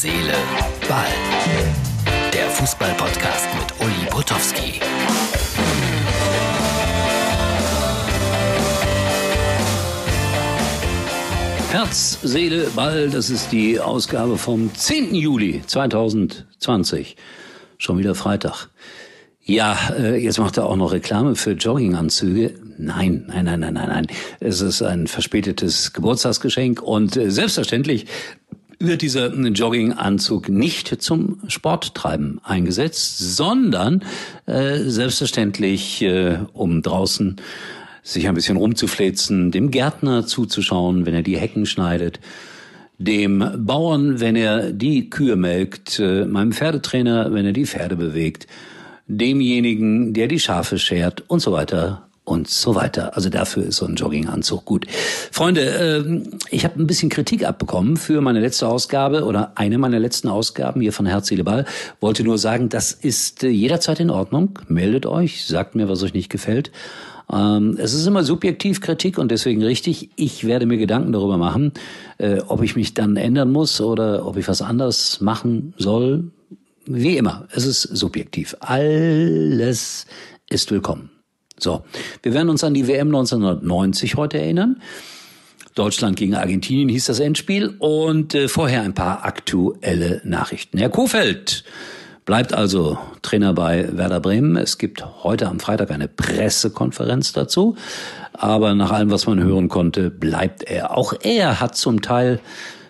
Seele, Ball. Der Fußball-Podcast mit Uli Potowski. Herz, Seele, Ball, das ist die Ausgabe vom 10. Juli 2020. Schon wieder Freitag. Ja, äh, jetzt macht er auch noch Reklame für Jogginganzüge. Nein, nein, nein, nein, nein, nein. Es ist ein verspätetes Geburtstagsgeschenk und äh, selbstverständlich wird dieser Jogginganzug nicht zum Sporttreiben eingesetzt, sondern äh, selbstverständlich äh, um draußen sich ein bisschen rumzuflezen, dem Gärtner zuzuschauen, wenn er die Hecken schneidet, dem Bauern, wenn er die Kühe melkt, äh, meinem Pferdetrainer, wenn er die Pferde bewegt, demjenigen, der die Schafe schert und so weiter und so weiter. Also dafür ist so ein Jogginganzug gut. Freunde, äh, ich habe ein bisschen Kritik abbekommen für meine letzte Ausgabe oder eine meiner letzten Ausgaben hier von Herz, Seele, Ball. Wollte nur sagen, das ist äh, jederzeit in Ordnung. Meldet euch, sagt mir, was euch nicht gefällt. Ähm, es ist immer subjektiv Kritik und deswegen richtig. Ich werde mir Gedanken darüber machen, äh, ob ich mich dann ändern muss oder ob ich was anders machen soll. Wie immer, es ist subjektiv. Alles ist willkommen. So, wir werden uns an die WM 1990 heute erinnern. Deutschland gegen Argentinien hieß das Endspiel und äh, vorher ein paar aktuelle Nachrichten. Herr Kofeld bleibt also Trainer bei Werder Bremen. Es gibt heute am Freitag eine Pressekonferenz dazu, aber nach allem, was man hören konnte, bleibt er. Auch er hat zum Teil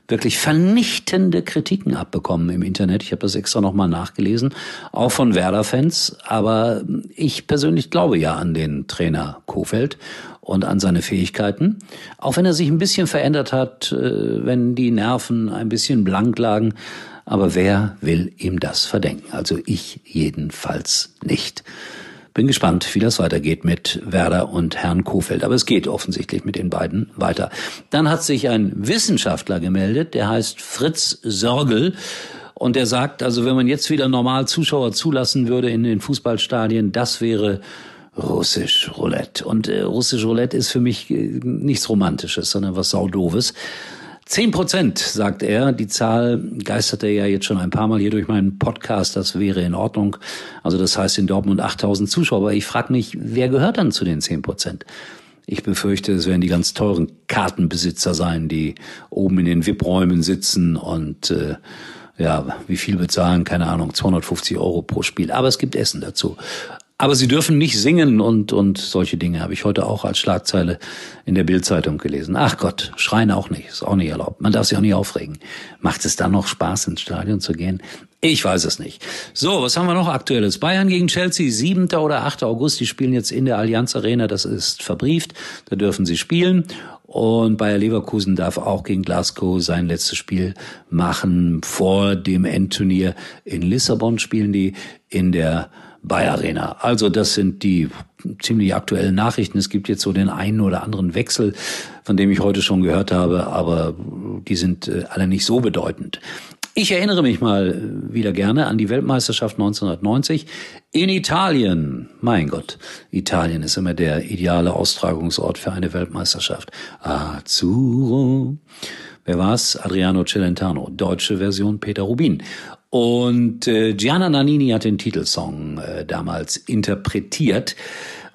wirklich vernichtende Kritiken abbekommen im Internet. Ich habe das extra nochmal nachgelesen, auch von Werder-Fans. Aber ich persönlich glaube ja an den Trainer Kofeld und an seine Fähigkeiten. Auch wenn er sich ein bisschen verändert hat, äh, wenn die Nerven ein bisschen blank lagen. Aber wer will ihm das verdenken? Also ich jedenfalls nicht. Bin gespannt, wie das weitergeht mit Werder und Herrn Kofeld. Aber es geht offensichtlich mit den beiden weiter. Dann hat sich ein Wissenschaftler gemeldet, der heißt Fritz Sörgel. Und der sagt, also wenn man jetzt wieder normal Zuschauer zulassen würde in den Fußballstadien, das wäre russisch Roulette. Und äh, russisch Roulette ist für mich äh, nichts Romantisches, sondern was Saudoves. Zehn Prozent, sagt er. Die Zahl geisterte ja jetzt schon ein paar Mal hier durch meinen Podcast. Das wäre in Ordnung. Also das heißt in Dortmund 8000 Zuschauer. Aber ich frage mich, wer gehört dann zu den zehn Prozent? Ich befürchte, es werden die ganz teuren Kartenbesitzer sein, die oben in den VIP-Räumen sitzen und äh, ja, wie viel bezahlen, keine Ahnung, 250 Euro pro Spiel. Aber es gibt Essen dazu. Aber sie dürfen nicht singen und, und solche Dinge habe ich heute auch als Schlagzeile in der Bildzeitung gelesen. Ach Gott, schreien auch nicht, ist auch nicht erlaubt. Man darf sich auch nicht aufregen. Macht es dann noch Spaß, ins Stadion zu gehen? Ich weiß es nicht. So, was haben wir noch aktuelles? Bayern gegen Chelsea, 7. oder 8. August. Die spielen jetzt in der Allianz Arena. Das ist verbrieft. Da dürfen sie spielen. Und Bayer Leverkusen darf auch gegen Glasgow sein letztes Spiel machen. Vor dem Endturnier in Lissabon spielen die in der Bayer Arena. Also das sind die ziemlich aktuellen Nachrichten. Es gibt jetzt so den einen oder anderen Wechsel, von dem ich heute schon gehört habe, aber die sind äh, alle nicht so bedeutend. Ich erinnere mich mal wieder gerne an die Weltmeisterschaft 1990 in Italien. Mein Gott, Italien ist immer der ideale Austragungsort für eine Weltmeisterschaft. Azzurro. Wer war's? Adriano Celentano. Deutsche Version Peter Rubin. Und äh, Gianna Nannini hat den Titelsong äh, damals interpretiert.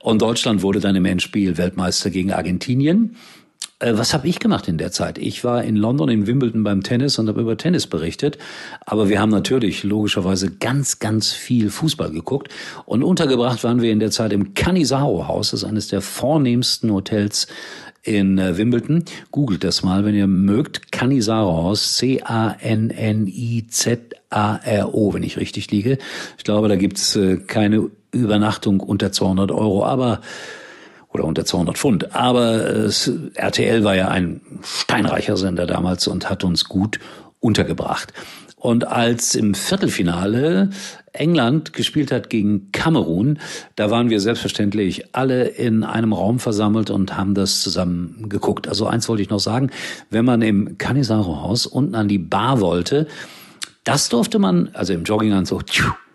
Und Deutschland wurde dann im Endspiel Weltmeister gegen Argentinien. Äh, was habe ich gemacht in der Zeit? Ich war in London, in Wimbledon beim Tennis und habe über Tennis berichtet. Aber wir haben natürlich logischerweise ganz, ganz viel Fußball geguckt. Und untergebracht waren wir in der Zeit im Canisaro-Haus. Das ist eines der vornehmsten Hotels in äh, Wimbledon. Googelt das mal, wenn ihr mögt. Canisaro Haus, C-A-N-N-I-Z-A-R-O, wenn ich richtig liege. Ich glaube, da gibt's äh, keine Übernachtung unter 200 Euro, aber oder unter 200 Pfund. Aber äh, RTL war ja ein steinreicher Sender damals und hat uns gut untergebracht. Und als im Viertelfinale England gespielt hat gegen Kamerun, da waren wir selbstverständlich alle in einem Raum versammelt und haben das zusammen geguckt. Also eins wollte ich noch sagen, wenn man im Canisaro-Haus unten an die Bar wollte, das durfte man, also im Jogginganzug,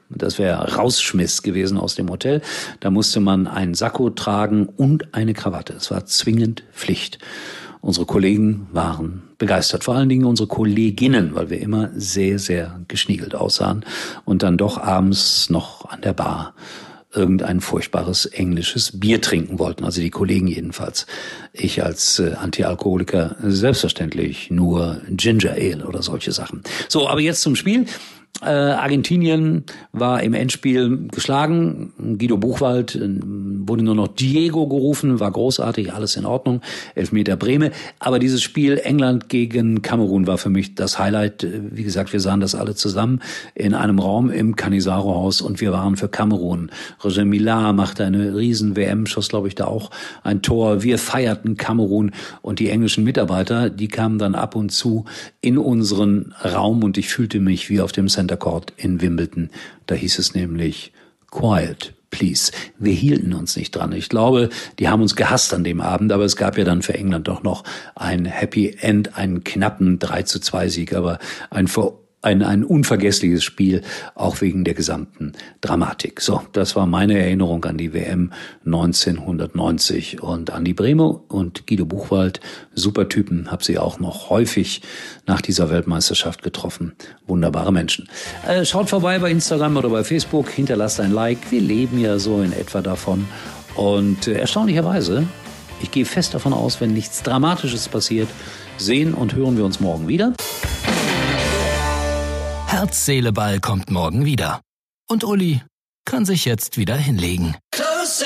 das wäre Rausschmiss gewesen aus dem Hotel. Da musste man einen Sakko tragen und eine Krawatte. Es war zwingend Pflicht. Unsere Kollegen waren begeistert, vor allen Dingen unsere Kolleginnen, weil wir immer sehr, sehr geschniegelt aussahen und dann doch abends noch an der Bar irgendein furchtbares englisches Bier trinken wollten, also die Kollegen jedenfalls. Ich als äh, Antialkoholiker selbstverständlich nur Ginger Ale oder solche Sachen. So, aber jetzt zum Spiel. Äh, Argentinien war im Endspiel geschlagen. Guido Buchwald äh, wurde nur noch Diego gerufen, war großartig, alles in Ordnung. Elfmeter Breme. Aber dieses Spiel England gegen Kamerun war für mich das Highlight. Äh, wie gesagt, wir sahen das alle zusammen in einem Raum im Canisaro-Haus und wir waren für Kamerun. Roger Millar machte eine riesen WM, schoss glaube ich da auch ein Tor. Wir feierten Kamerun und die englischen Mitarbeiter, die kamen dann ab und zu in unseren Raum und ich fühlte mich wie auf dem Center Court in Wimbledon. Da hieß es nämlich Quiet, please. Wir hielten uns nicht dran. Ich glaube, die haben uns gehasst an dem Abend, aber es gab ja dann für England doch noch ein Happy End, einen knappen 3 zu 2 Sieg, aber ein ein, ein unvergessliches Spiel, auch wegen der gesamten Dramatik. So, das war meine Erinnerung an die WM 1990 und an die Breme und Guido Buchwald. Super Typen, habe sie auch noch häufig nach dieser Weltmeisterschaft getroffen. Wunderbare Menschen. Äh, schaut vorbei bei Instagram oder bei Facebook, hinterlasst ein Like. Wir leben ja so in etwa davon. Und äh, erstaunlicherweise, ich gehe fest davon aus, wenn nichts Dramatisches passiert, sehen und hören wir uns morgen wieder. Herz, Seele, Ball kommt morgen wieder. Und Uli kann sich jetzt wieder hinlegen.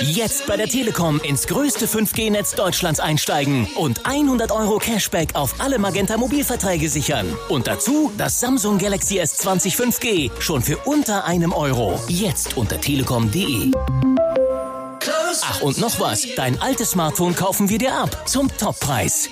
Jetzt bei der Telekom ins größte 5G-Netz Deutschlands einsteigen und 100 Euro Cashback auf alle Magenta Mobilverträge sichern. Und dazu das Samsung Galaxy S20 5G schon für unter einem Euro. Jetzt unter telekom.de. Ach und noch was, dein altes Smartphone kaufen wir dir ab zum Toppreis.